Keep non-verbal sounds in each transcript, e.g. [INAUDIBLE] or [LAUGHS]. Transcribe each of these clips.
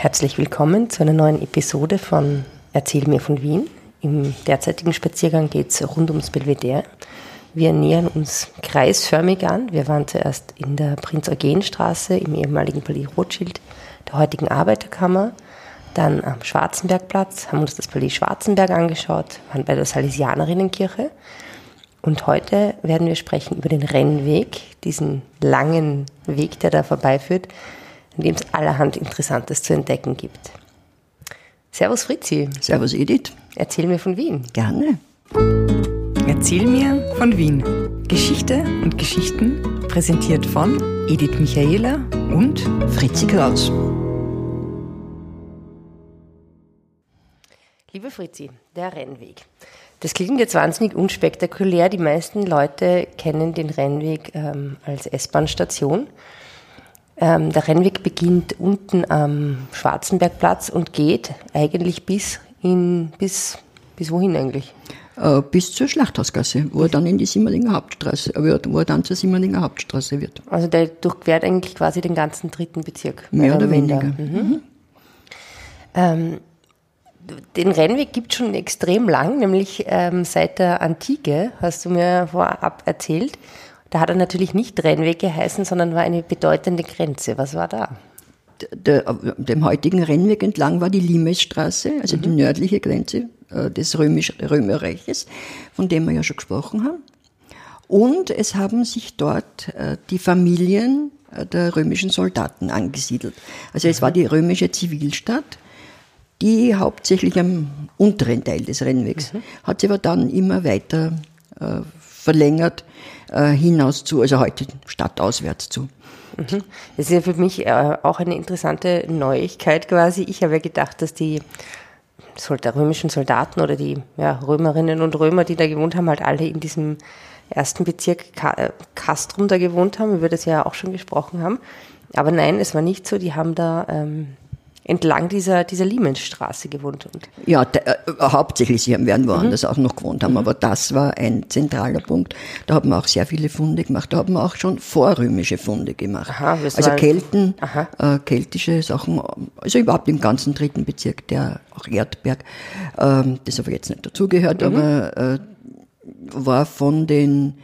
Herzlich willkommen zu einer neuen Episode von Erzähl mir von Wien. Im derzeitigen Spaziergang geht es rund ums Belvedere. Wir nähern uns kreisförmig an. Wir waren zuerst in der Prinz-Eugen-Straße im ehemaligen Palais Rothschild, der heutigen Arbeiterkammer, dann am Schwarzenbergplatz, haben uns das Palais Schwarzenberg angeschaut, waren bei der Salesianerinnenkirche und heute werden wir sprechen über den Rennweg, diesen langen Weg, der da vorbeiführt, in dem es allerhand Interessantes zu entdecken gibt. Servus Fritzi. Servus Edith. Erzähl mir von Wien. Gerne. Erzähl mir von Wien. Geschichte und Geschichten präsentiert von Edith Michaela und Fritzi Kraus. Liebe Fritzi, der Rennweg. Das klingt jetzt wahnsinnig unspektakulär. Die meisten Leute kennen den Rennweg ähm, als S-Bahn-Station. Ähm, der Rennweg beginnt unten am Schwarzenbergplatz und geht eigentlich bis in, bis, bis wohin eigentlich? Äh, bis zur Schlachthausgasse, wo er dann in die Simmerlinger Hauptstraße wird, wo er dann zur Simmerlinger Hauptstraße wird. Also der durchquert eigentlich quasi den ganzen dritten Bezirk. Mehr oder weniger. Mhm. Mhm. Ähm, den Rennweg gibt es schon extrem lang, nämlich ähm, seit der Antike, hast du mir vorab erzählt. Da hat er natürlich nicht Rennweg geheißen, sondern war eine bedeutende Grenze. Was war da? Der, dem heutigen Rennweg entlang war die Limesstraße, also mhm. die nördliche Grenze äh, des Römisch, Römerreiches, von dem wir ja schon gesprochen haben. Und es haben sich dort äh, die Familien äh, der römischen Soldaten angesiedelt. Also es war die römische Zivilstadt die hauptsächlich am unteren Teil des Rennwegs, mhm. hat sich aber dann immer weiter verlängert äh, hinaus zu, also heute stadtauswärts zu. Mhm. Das ist ja für mich äh, auch eine interessante Neuigkeit quasi. Ich habe ja gedacht, dass die römischen Soldaten oder die ja, Römerinnen und Römer, die da gewohnt haben, halt alle in diesem ersten Bezirk äh, Castrum da gewohnt haben, über das wir ja auch schon gesprochen haben. Aber nein, es war nicht so. Die haben da ähm, entlang dieser, dieser Liemensstraße gewohnt. Und ja, der, äh, hauptsächlich, sie werden woanders mhm. auch noch gewohnt haben, mhm. aber das war ein zentraler Punkt. Da haben wir auch sehr viele Funde gemacht. Da haben wir auch schon vorrömische Funde gemacht. Aha, also Kelten, äh, keltische Sachen, also überhaupt im ganzen dritten Bezirk, der auch Erdberg, äh, das aber jetzt nicht dazugehört, mhm. aber äh, war von den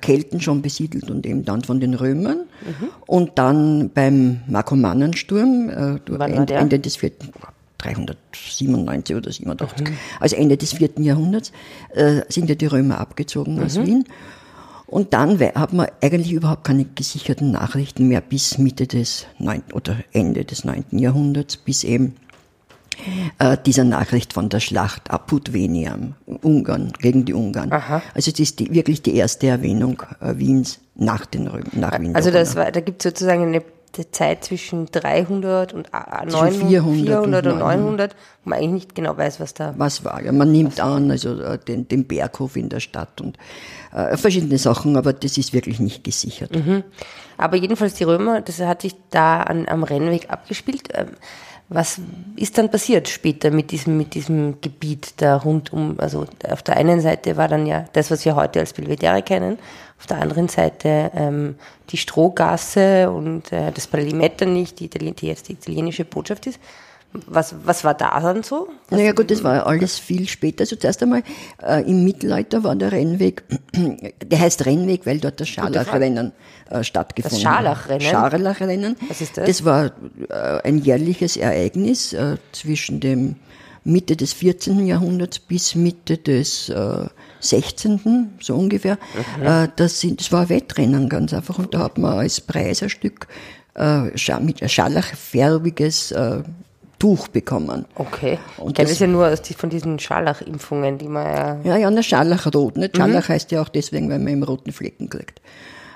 Kelten schon besiedelt und eben dann von den Römern. Mhm. Und dann beim Markomannensturm, äh, Ende, Ende des vierten 397 oder 87, mhm. also Ende des vierten Jahrhunderts, äh, sind ja die Römer abgezogen mhm. aus Wien. Und dann hat man eigentlich überhaupt keine gesicherten Nachrichten mehr bis Mitte des neunten oder Ende des neunten Jahrhunderts, bis eben äh, dieser Nachricht von der Schlacht Apud Veniam, Ungarn, gegen die Ungarn. Aha. Also es ist die, wirklich die erste Erwähnung äh, Wiens nach den Römern. Nach Wien also das war, da gibt es sozusagen eine Zeit zwischen 300 und 900, 400, 400 und 900, wo man eigentlich nicht genau weiß, was da... Was war, ja. Man nimmt an, also äh, den, den Berghof in der Stadt und äh, verschiedene Sachen, aber das ist wirklich nicht gesichert. Mhm. Aber jedenfalls die Römer, das hat sich da an, am Rennweg abgespielt. Ähm, was ist dann passiert später mit diesem, mit diesem Gebiet da rundum? Also auf der einen Seite war dann ja das, was wir heute als Belvedere kennen, auf der anderen Seite ähm, die Strohgasse und äh, das Palais nicht, die, die jetzt die italienische Botschaft ist. Was, was war da dann so? Was naja gut, das war alles viel später. Also zuerst einmal äh, im Mittelalter war der Rennweg, [CLEARS THROAT] der heißt Rennweg, weil dort das Scharlachrennen äh, stattgefunden hat. Das Scharlachrennen? Scharlachrennen. Was ist das? Das war äh, ein jährliches Ereignis äh, zwischen dem Mitte des 14. Jahrhunderts bis Mitte des äh, 16. so ungefähr. Mhm. Äh, das, sind, das war Wettrennen ganz einfach und da hat man als Preis ein Stück äh, mit scharlachfärbiges äh, Tuch bekommen. Okay. Und ich kenne das ja nur aus die, von diesen Scharlachimpfungen, die man ja. Ja, ja, eine Scharlachrot. Scharlach mhm. heißt ja auch deswegen, weil man im roten Flecken kriegt.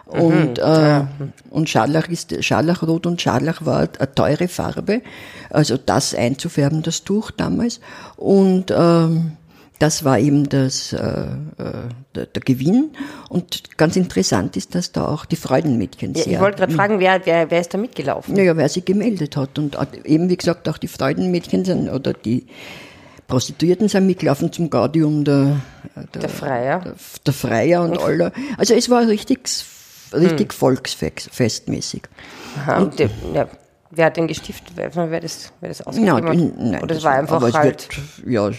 Und, mhm, äh, und Scharlach ist, Scharlachrot und Scharlach war eine teure Farbe. Also das einzufärben, das Tuch damals. Und, ähm, das war eben das, äh, äh, der, der, Gewinn. Und ganz interessant ist, dass da auch die Freudenmädchen sehr... Ja, ich wollte gerade fragen, wer, wer, wer ist da mitgelaufen? Naja, wer sich gemeldet hat. Und eben, wie gesagt, auch die Freudenmädchen sind, oder die Prostituierten sind mitgelaufen zum Gaudium der, der, der Freier. Der, der Freier und, und aller. Also es war richtig, richtig hm. volksfestmäßig. Aha, und, und ja, Wer hat den gestiftet? Wer, wer, das, wer das ausgegeben nein? Nein, Oder das war einfach aber halt... Wird,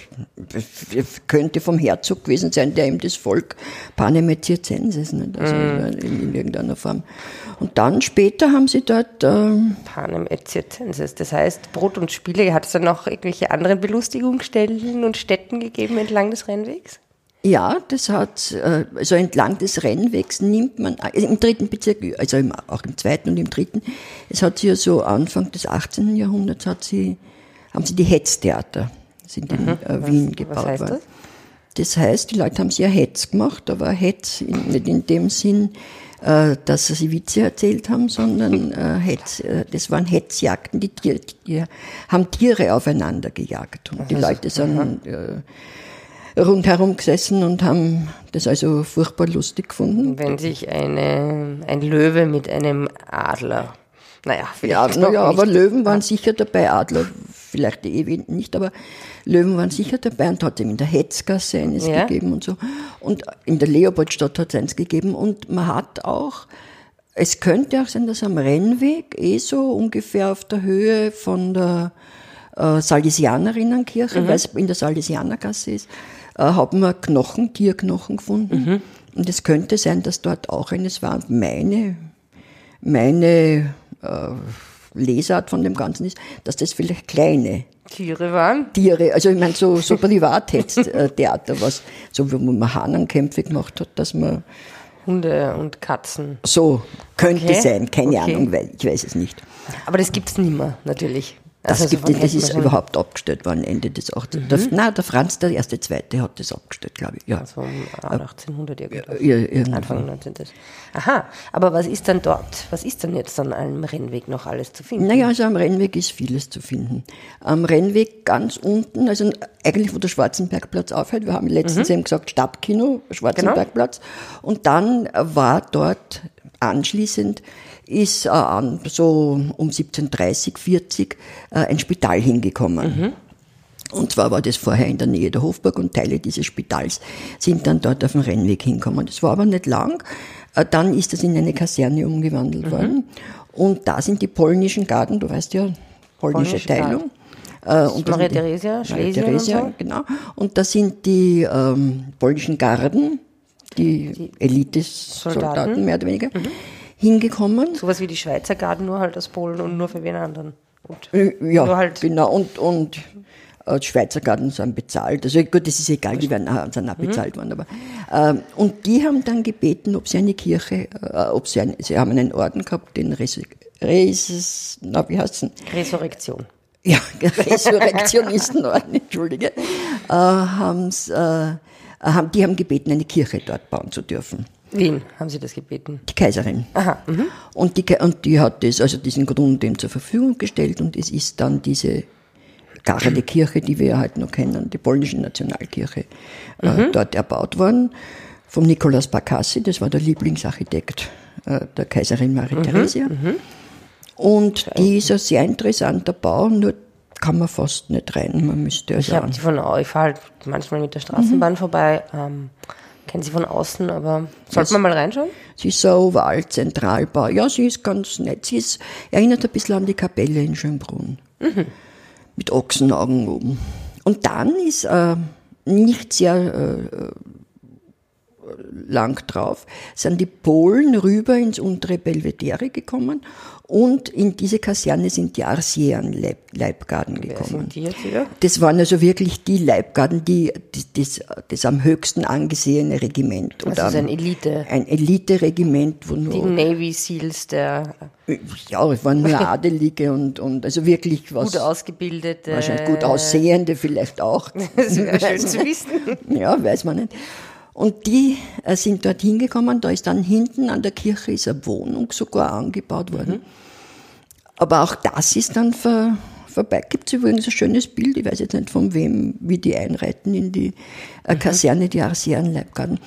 ja, könnte vom Herzog gewesen sein, der ihm das Volk Panem Circenses, nicht? Also mm. in, in, irgendeiner Form. Und dann später haben sie dort... Ähm, Panem Circenses, das heißt Brot und Spiele. Hat es dann noch irgendwelche anderen Belustigungsstellen und Städten gegeben entlang des Rennwegs? Ja, das hat, äh, also entlang des Rennwegs nimmt man, also im dritten Bezirk, also auch im zweiten und im dritten, es hat sie ja so Anfang des 18. Jahrhunderts hat sie, haben sie die Hetztheater, sind in mhm. Äh, Wien was, gebaut was heißt worden. Das? das heißt, die Leute haben sie ja Hetz gemacht, aber Hetz in, nicht in dem Sinn, äh, dass sie Witze erzählt haben, sondern [LAUGHS] äh, Hetz, äh, das waren Hetzjagden, die, Tiere, die haben Tiere aufeinander gejagt und die Leute sind äh, rundherum gesessen und haben das also furchtbar lustig gefunden. Wenn sich eine, ein Löwe mit einem Adler naja, vielleicht ja, naja, aber Löwen waren sicher dabei, Adler vielleicht eh nicht, aber Löwen waren sicher dabei und hat ihm in der Hetzgasse eines ja. gegeben und so. Und in der Leopoldstadt hat es eins gegeben und man hat auch, es könnte auch sein, dass am Rennweg, eh so ungefähr auf der Höhe von der äh, Salesianerinnenkirche, mhm. weil es in der Salesianergasse ist, äh, haben wir Knochen, Tierknochen gefunden. Mhm. Und es könnte sein, dass dort auch eines war. Meine, meine äh, Lesart von dem Ganzen ist, dass das vielleicht kleine Tiere waren? Tiere, also ich meine so, so [LAUGHS] Privatheater, was, so wie man Hahnenkämpfe gemacht hat, dass man Hunde und Katzen. So, könnte okay. sein, keine okay. Ahnung, weil ich weiß es nicht. Aber das gibt es nicht mehr, natürlich. Das, also gibt, das ist überhaupt abgestellt worden, Ende des 18. Mhm. Der, nein, der Franz, der erste, zweite, hat das abgestellt, glaube ich. Ja. Also um 1800 irgendwas. Ja, ja, Anfang 19. Aha, aber was ist dann dort? Was ist denn jetzt an einem Rennweg noch alles zu finden? Naja, also am Rennweg ist vieles zu finden. Am Rennweg ganz unten, also eigentlich wo der Schwarzenbergplatz aufhört, wir haben letztens mhm. eben gesagt Stadtkino, Schwarzenbergplatz, genau. und dann war dort anschließend ist äh, so um 1730, 40 äh, ein Spital hingekommen. Mhm. Und zwar war das vorher in der Nähe der Hofburg und Teile dieses Spitals sind dann dort auf dem Rennweg hingekommen. Das war aber nicht lang. Äh, dann ist das in eine Kaserne umgewandelt mhm. worden. Und da sind die polnischen Garten, du weißt ja, polnische, polnische Teilung. Äh, und Maria Theresia, Schlesien Maria Theresia, und so. genau. Und da sind die ähm, polnischen Garden, die, die Elite-Soldaten mehr oder weniger. Mhm hingekommen. Sowas wie die Schweizer Garden, nur halt aus Polen und nur für wen anderen. Und äh, ja, halt genau. Und, und äh, die Schweizer Garten sind bezahlt. Also gut, das ist egal, die werden auch, sind auch mhm. bezahlt worden. Aber, ähm, und die haben dann gebeten, ob sie eine Kirche, äh, ob sie, ein, sie haben einen Orden gehabt, den Res, Res na, wie heißt Resurrektion. Ja, [LAUGHS] Resurrektionistenorden, entschuldige. Äh, haben's, äh, haben, die haben gebeten, eine Kirche dort bauen zu dürfen. Wen haben Sie das gebeten? Die Kaiserin. Aha. Mhm. Und, die, und die hat das, also diesen Grund dem zur Verfügung gestellt und es ist dann diese Garde Kirche, die wir ja heute noch kennen, die polnische Nationalkirche, äh, mhm. äh, dort erbaut worden. Vom Nikolaus Bakassi, das war der Lieblingsarchitekt äh, der Kaiserin Marie mhm. Theresia. Mhm. Und die ist ein sehr interessanter Bau, nur kann man fast nicht rein. Man müsste also ich habe die von fahre halt manchmal mit der Straßenbahn mhm. vorbei. Ähm, Kennen Sie von außen, aber sollte man mal reinschauen? Sie ist so Oval-Zentralbau. Ja, sie ist ganz nett. Sie ist, erinnert ein bisschen an die Kapelle in Schönbrunn. Mhm. Mit Ochsenaugen oben. Und dann ist äh, nicht sehr äh, lang drauf, sind die Polen rüber ins untere Belvedere gekommen und in diese Kaserne sind die Arsieren-Leibgarden gekommen. Die jetzt hier? Das waren also wirklich die Leibgarden, die, die das, das am höchsten angesehene Regiment. Das ist ein Elite. Ein Elite-Regiment, wo nur. Die Navy Seals der. Ja, es waren nur [LAUGHS] Adelige und, und also wirklich was. Gut ausgebildete. Wahrscheinlich gut aussehende vielleicht auch. [LAUGHS] Das wäre schön zu wissen. Ja, weiß man nicht. Und die äh, sind dort hingekommen, da ist dann hinten an der Kirche ist eine Wohnung sogar angebaut worden. Mhm. Aber auch das ist dann ver, vorbei. Gibt es übrigens ein schönes Bild, ich weiß jetzt nicht von wem, wie die einreiten in die äh, mhm. Kaserne, die Arsieren-Leibgarten.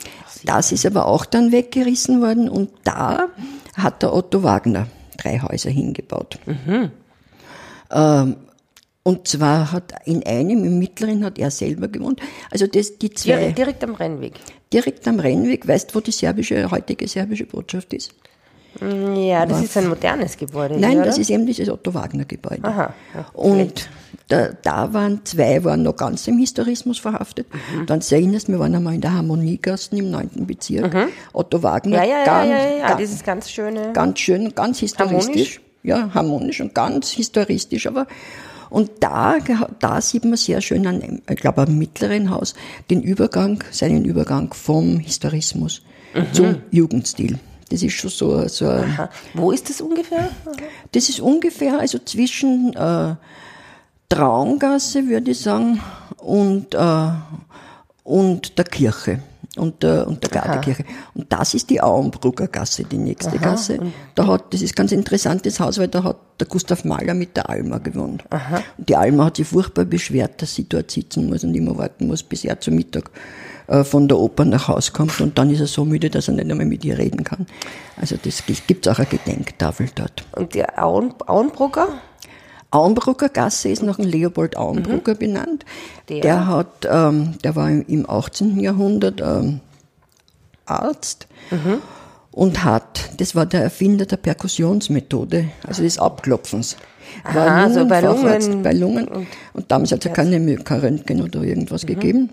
Das ist aber auch dann weggerissen worden und da hat der Otto Wagner drei Häuser hingebaut. Mhm. Ähm, und zwar hat in einem, im mittleren, hat er selber gewohnt. Also das, die zwei. Direkt, direkt am Rennweg. Direkt am Rennweg. Weißt du, wo die serbische, heutige serbische Botschaft ist? Ja, das war, ist ein modernes Gebäude. Nein, hier, das ist eben dieses Otto-Wagner-Gebäude. Aha. Ja, und da, da, waren zwei, waren noch ganz im Historismus verhaftet. Mhm. Dann erinnerst wir waren einmal in der Harmoniegassen im 9. Bezirk. Mhm. Otto Wagner. Ja, ja, ganz, ja, ja, ja, ganz, dieses ganz schöne. Ganz schön, ganz historistisch. Harmonisch? Ja, harmonisch und ganz historistisch, aber und da, da sieht man sehr schön an, ich glaube, am mittleren Haus den Übergang, seinen Übergang vom Historismus mhm. zum Jugendstil. Das ist schon so, so Aha. Wo ist das ungefähr? Das ist ungefähr also zwischen äh, Traungasse, würde ich sagen, und, äh, und der Kirche und der, und der Gardekirche. Und das ist die Auenbrugger Gasse, die nächste Aha. Gasse. Da hat, das ist ganz interessantes Haus, weil da hat der Gustav Mahler mit der Alma gewohnt. Aha. Und die Alma hat sich furchtbar beschwert, dass sie dort sitzen muss und immer warten muss, bis er zum Mittag äh, von der Oper nach Hause kommt und dann ist er so müde, dass er nicht einmal mit ihr reden kann. Also das gibt auch eine Gedenktafel dort. Und die Auen, Auenbrugger? Auenbrugger Gasse ist nach dem Leopold Auenbrugger mhm. benannt. Der, der hat, ähm, der war im 18. Jahrhundert ähm, Arzt mhm. und hat, das war der Erfinder der Perkussionsmethode, also des Abklopfens. War Aha, also bei Lungen. Bei Lungen. Und, und damals hat es ja keine, kein Röntgen oder irgendwas mhm. gegeben.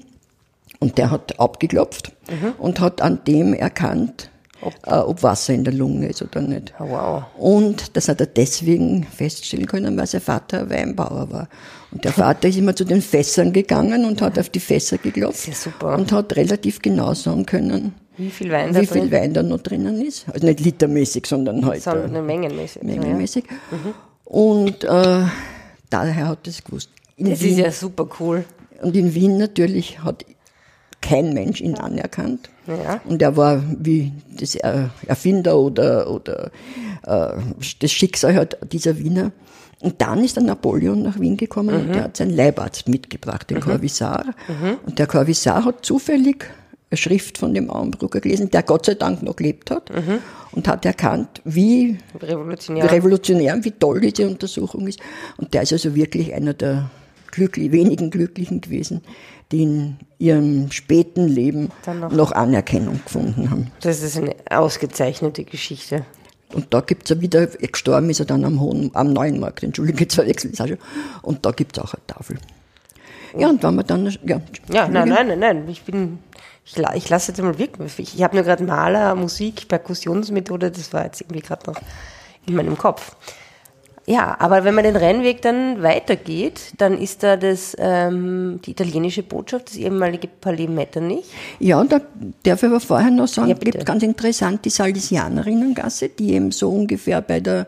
Und der hat abgeklopft mhm. und hat an dem erkannt, ob, äh, ob, Wasser in der Lunge ist oder nicht. Oh, wow. Und das hat er deswegen feststellen können, weil sein Vater Weinbauer war. Und der Vater ist immer zu den Fässern gegangen und hat auf die Fässer geklopft und hat relativ genau sagen können, wie viel Wein, da, wie viel Wein da noch drinnen ist. Also nicht litermäßig, sondern halt sondern mengenmäßig. mengenmäßig. Ja. Mhm. Und äh, daher hat er es gewusst. In das Wien, ist ja super cool. Und in Wien natürlich hat kein Mensch ihn anerkannt. Ja. Und er war wie das Erfinder oder, oder äh, das Schicksal hat dieser Wiener. Und dann ist der Napoleon nach Wien gekommen mhm. und der hat seinen Leibarzt mitgebracht, den mhm. Corvisar. Mhm. Und der Corvisar hat zufällig eine Schrift von dem Auenbrugger gelesen, der Gott sei Dank noch gelebt hat mhm. und hat erkannt, wie revolutionär. revolutionär, wie toll diese Untersuchung ist. Und der ist also wirklich einer der glücklich, wenigen Glücklichen gewesen, die in ihrem späten Leben noch, noch, Anerkennung gefunden haben. Das ist eine ausgezeichnete Geschichte. Und da gibt es ja wieder, gestorben ist er dann am Hohen, am Neuen Markt, entschuldige, ich schon. Und da gibt es auch eine Tafel. Ja, und wenn wir dann, ja. Ja, nein, nein, nein, nein, ich bin, ich, ich lasse jetzt mal wirken. Ich, ich habe nur gerade Maler, Musik, Perkussionsmethode, das war jetzt irgendwie gerade noch in meinem Kopf. Ja, aber wenn man den Rennweg dann weitergeht, dann ist da das, ähm, die italienische Botschaft, das ehemalige Palais Metternich. Ja, und da darf ich aber vorher noch sagen, ja, gibt ganz interessant die Salesianerinnengasse, die eben so ungefähr bei der,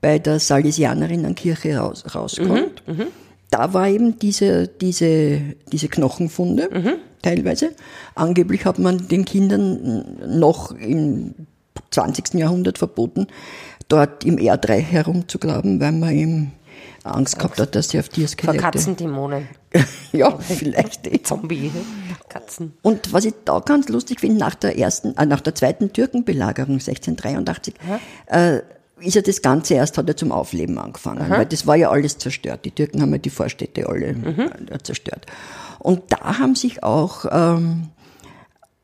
bei der Salesianerinnenkirche raus, rauskommt. Mhm, mhm. da war eben diese, diese, diese Knochenfunde, mhm. teilweise. Angeblich hat man den Kindern noch im 20. Jahrhundert verboten, dort im Erdreich herumzugraben, weil man ihm Angst gehabt hat, dass sie auf Tierskelette... Vor Katzendämonen. [LAUGHS] ja, vielleicht. [LAUGHS] Die Zombie-Katzen. Und was ich da ganz lustig finde, nach der ersten, äh, nach der zweiten Türkenbelagerung 1683, äh, ist ja das Ganze erst, hat er zum Aufleben angefangen, Aha. weil das war ja alles zerstört. Die Türken haben ja die Vorstädte alle mhm. Äh, zerstört. Und da haben sich auch ähm,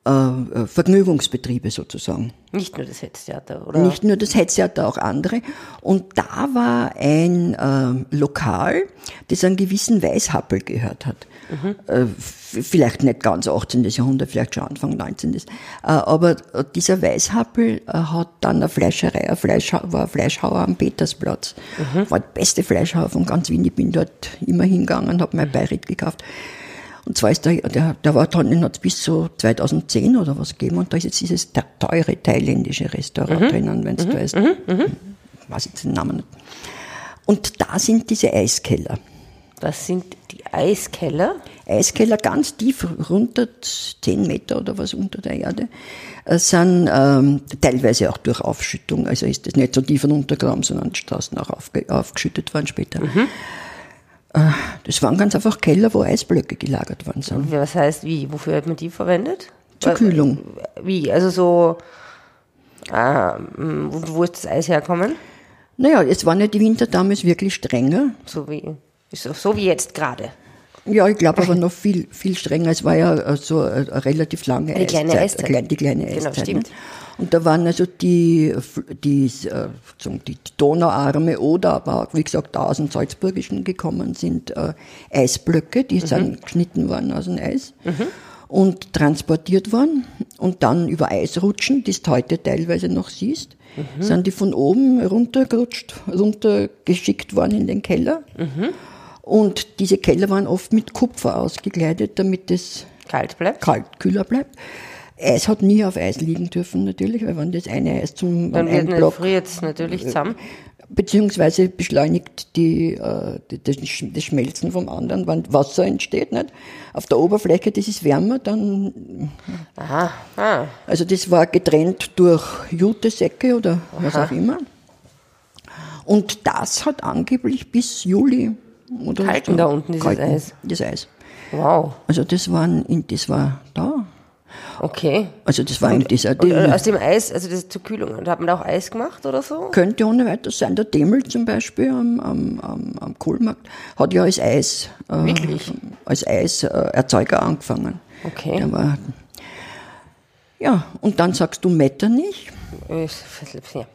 äh, äh, Vergnügungsbetriebe sozusagen. Nicht nur das Hetztheater, oder? Nicht nur das Hetztheater, auch andere. Und da war ein äh, Lokal, das einen gewissen Weißhappel gehört hat. Mhm. Äh, vielleicht nicht ganz 18. Jahrhundert, vielleicht schon Anfang 19. Äh, aber dieser Weißhappel äh, hat dann eine Fleischerei, ein Fleischha war ein Fleischhauer am Petersplatz. Mhm. War der beste Fleischhauer von ganz Wien. Ich bin dort immer hingegangen, habe mein Beirit gekauft. Und zwar ist der, der, der war dann, den hat es bis zu 2010 oder was gegeben und da ist jetzt dieses teure thailändische Restaurant mhm. drinnen, wenn es mhm. da ist. Mhm. Mhm. Weiß jetzt den Namen nicht. Und da sind diese Eiskeller. Was sind die Eiskeller? Eiskeller ganz tief runter, 10 Meter oder was unter der Erde, äh, sind ähm, teilweise auch durch Aufschüttung, also ist das nicht so tief runtergegraben, sondern die Straßen auch aufge, aufgeschüttet worden später. Mhm. Äh, das waren ganz einfach Keller, wo Eisblöcke gelagert worden sind. Was heißt wie? Wofür hat man die verwendet? Zur Kühlung. Wie? Also so, äh, wo ist das Eis herkommen? Naja, es waren ja die Winter damals wirklich strenger. So wie, so wie jetzt gerade. Ja, ich glaube aber noch viel, viel strenger. Es war ja so eine relativ lange die Kleine Eiszeit. Die kleine genau, Eiszeit. Genau, stimmt. Ne? Und da waren also die, die, äh, die Donauarme oder aber auch, wie gesagt, da aus dem Salzburgischen gekommen sind äh, Eisblöcke, die mhm. sind geschnitten worden aus dem Eis. Mhm. Und transportiert worden und dann über Eisrutschen, die du heute teilweise noch siehst, mhm. sind die von oben runtergerutscht, runtergeschickt worden in den Keller. Mhm. Und diese Keller waren oft mit Kupfer ausgekleidet, damit es kalt bleibt. Kalt, kühler bleibt. Eis hat nie auf Eis liegen dürfen, natürlich, weil wenn das eine Eis zum Dann wird Block, friert es natürlich zusammen. Beziehungsweise beschleunigt die, äh, das, das Schmelzen vom anderen, wenn Wasser entsteht. Nicht? Auf der Oberfläche, das ist wärmer, dann. Aha. Ah. Also das war getrennt durch Jutesäcke oder Aha. was auch immer. Und das hat angeblich bis Juli oder Halten so da unten dieses Kalten, Eis. Das Eis. Wow. Also das waren, das war da. Okay. Also das war und, dieser. Und, und aus dem Eis, also das zur Kühlung, und hat man da auch Eis gemacht oder so? Könnte ohne weiteres sein. Der Demel zum Beispiel am, am, am, am Kohlmarkt hat ja als Eis, äh, Wirklich? als Eiserzeuger äh, angefangen. Okay. Der war, ja, und dann sagst du Metternich. Ja.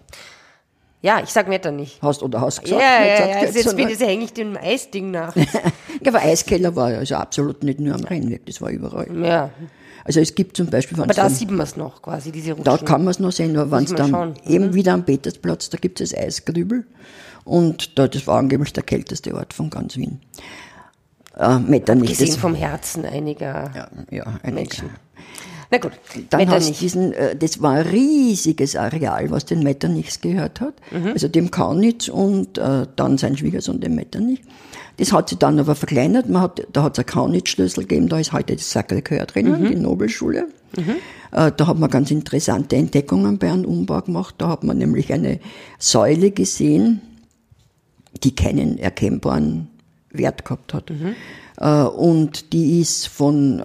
Ja, ich sag Metternich. Hast oder hast gesagt? Ja, ja, ja, also jetzt, bin, jetzt hänge ich dem Eisding nach. [LAUGHS] ja, aber Eiskeller war ja also absolut nicht nur am Rheinweg, das war überall. Ja. Also es gibt zum Beispiel... Aber da dann, sieht man es noch quasi, diese Rutschen. Da kann man es noch sehen, aber wenn es dann schauen. eben mhm. wieder am Petersplatz, da gibt es das Eisgrübel und da, das war angeblich der kälteste Ort von ganz Wien. Äh, Metternich. Gesehen vom Herzen einiger ja, ja, einiger. Menschen. Na gut, dann Metternich. hast diesen, äh, das war ein riesiges Areal, was den Metternichs gehört hat, mhm. also dem Kaunitz und äh, dann sein Schwiegersohn dem Metternich. Das hat sich dann aber verkleinert. Man hat, da hat es einen Kaunitz-Schlüssel gegeben, da ist heute das Sacré-Cœur drinnen, mhm. die Nobelschule. Mhm. Äh, da hat man ganz interessante Entdeckungen bei einem Umbau gemacht. Da hat man nämlich eine Säule gesehen, die keinen erkennbaren Wert gehabt hat. Mhm. Und die ist von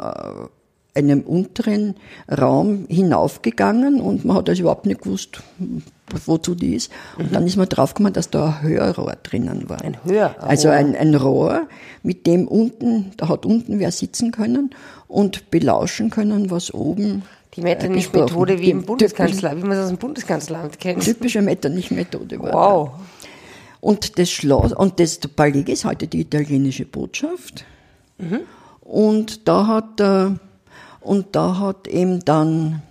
einem unteren Raum hinaufgegangen und man hat also überhaupt nicht gewusst, wozu die ist. Und mhm. dann ist man draufgekommen, dass da ein Hörrohr drinnen war. Ein Hörrohr? Also ein, ein Rohr, mit dem unten, da hat unten wer sitzen können und belauschen können, was oben die Metternich-Methode wie im Bundeskanzler, wie man es aus dem Bundeskanzleramt kennt. Typische Metternich-Methode war. Wow. Da. Und das Schloss, und das Palais ist heute die italienische Botschaft. Mhm. Und da hat, äh, und da hat eben dann,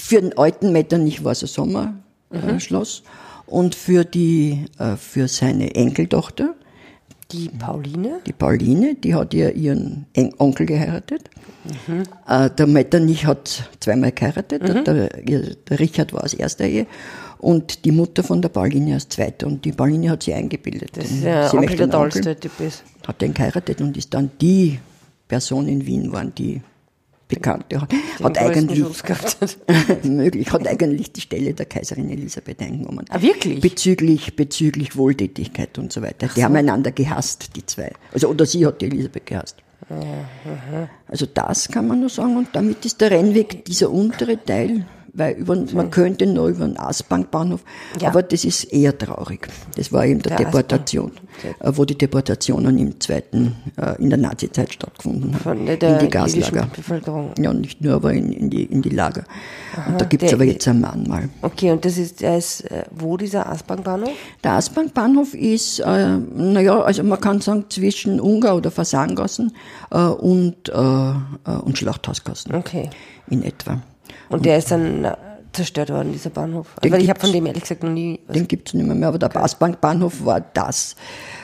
für den alten Metternich war es ein Sommer, mhm. Und für die, äh, für seine Enkeltochter. Die Pauline? Die Pauline, die hat ja ihren Onkel geheiratet. Mhm. Äh, der Metternich hat zweimal geheiratet. Mhm. Der, der, Richard war als erster Ehe. Und die Mutter von der Pauline als zweite. Und die Pauline hat sie eingebildet. Das ist ja Onkel der tollste Typ ist. Hat den geheiratet und ist dann die Person in Wien, waren die Bekannte, hat, hat eigentlich, [LAUGHS] möglich, hat eigentlich die Stelle der Kaiserin Elisabeth eingenommen. Ah, wirklich? Bezüglich, bezüglich Wohltätigkeit und so weiter. Ach die so. haben einander gehasst, die zwei. Also, oder sie hat die Elisabeth gehasst. Also das kann man nur sagen und damit ist der Rennweg, dieser untere Teil, weil über, man könnte nur über den Asbankbahnhof, ja. aber das ist eher traurig. Das war eben der, der Deportation, okay. wo die Deportationen im zweiten, äh, in der Nazizeit stattgefunden haben. In die Gaslager. Bevölkerung. Ja, nicht nur, aber in, in, die, in die Lager. Aha, und da gibt es aber jetzt ein Mahnmal. Okay, und das ist, der ist äh, wo dieser Asbankbahnhof? Der Asbankbahnhof ist, äh, naja, also man kann sagen zwischen Ungar oder Fasangassen äh, und, äh, äh und Schlachthausgassen. Okay. In etwa. Und der ist dann äh, zerstört worden, dieser Bahnhof. Den Weil ich habe von dem ehrlich gesagt noch nie. Den gibt es nicht mehr, mehr, aber der okay. Bassbankbahnhof war das.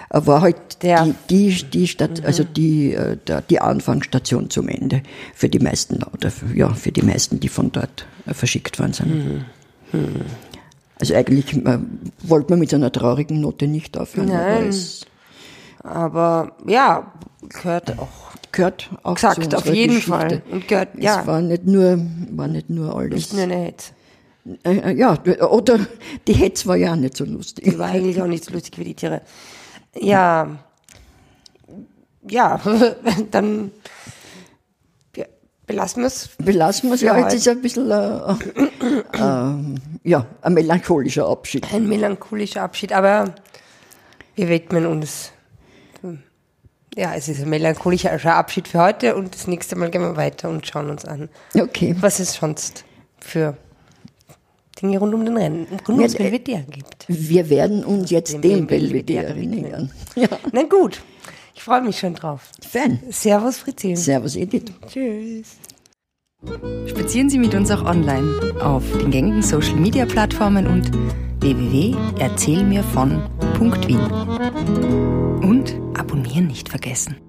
War halt der, die, die, die Stadt, mhm. also die, äh, der, die Anfangsstation zum Ende für die meisten, oder für, ja, für die meisten, die von dort äh, verschickt worden sind. Mhm. Mhm. Also eigentlich äh, wollte man mit so einer traurigen Note nicht aufhören. Nein. Aber, aber ja, gehört auch gehört auch Gesagt, auf jeden Geschichte. Fall. Und gehört, ja. Es war nicht nur, war nicht nur alles. Nicht nur eine Hetz. Äh, äh, ja, oder die Hetz war ja auch nicht so lustig. Die war eigentlich auch nicht so lustig wie die Tiere. Ja, ja, [LAUGHS] dann belassen wir es. Belassen wir es, ja, jetzt ist ein bisschen, äh, äh, ja, ein melancholischer Abschied. Ein melancholischer Abschied, aber wir widmen uns ja, es ist ein melancholischer Abschied für heute und das nächste Mal gehen wir weiter und schauen uns an, okay. was es sonst für Dinge rund um den Rennen, rund ums Belvedere gibt. Wir werden uns jetzt dem, dem Belvedere nähern. Ja. Na gut, ich freue mich schon drauf. Fan. Servus Fritzchen. Servus Edith. Tschüss. Spazieren Sie mit uns auch online auf den gängigen Social Media Plattformen und www.erzählmirvon.wien. Und nicht vergessen.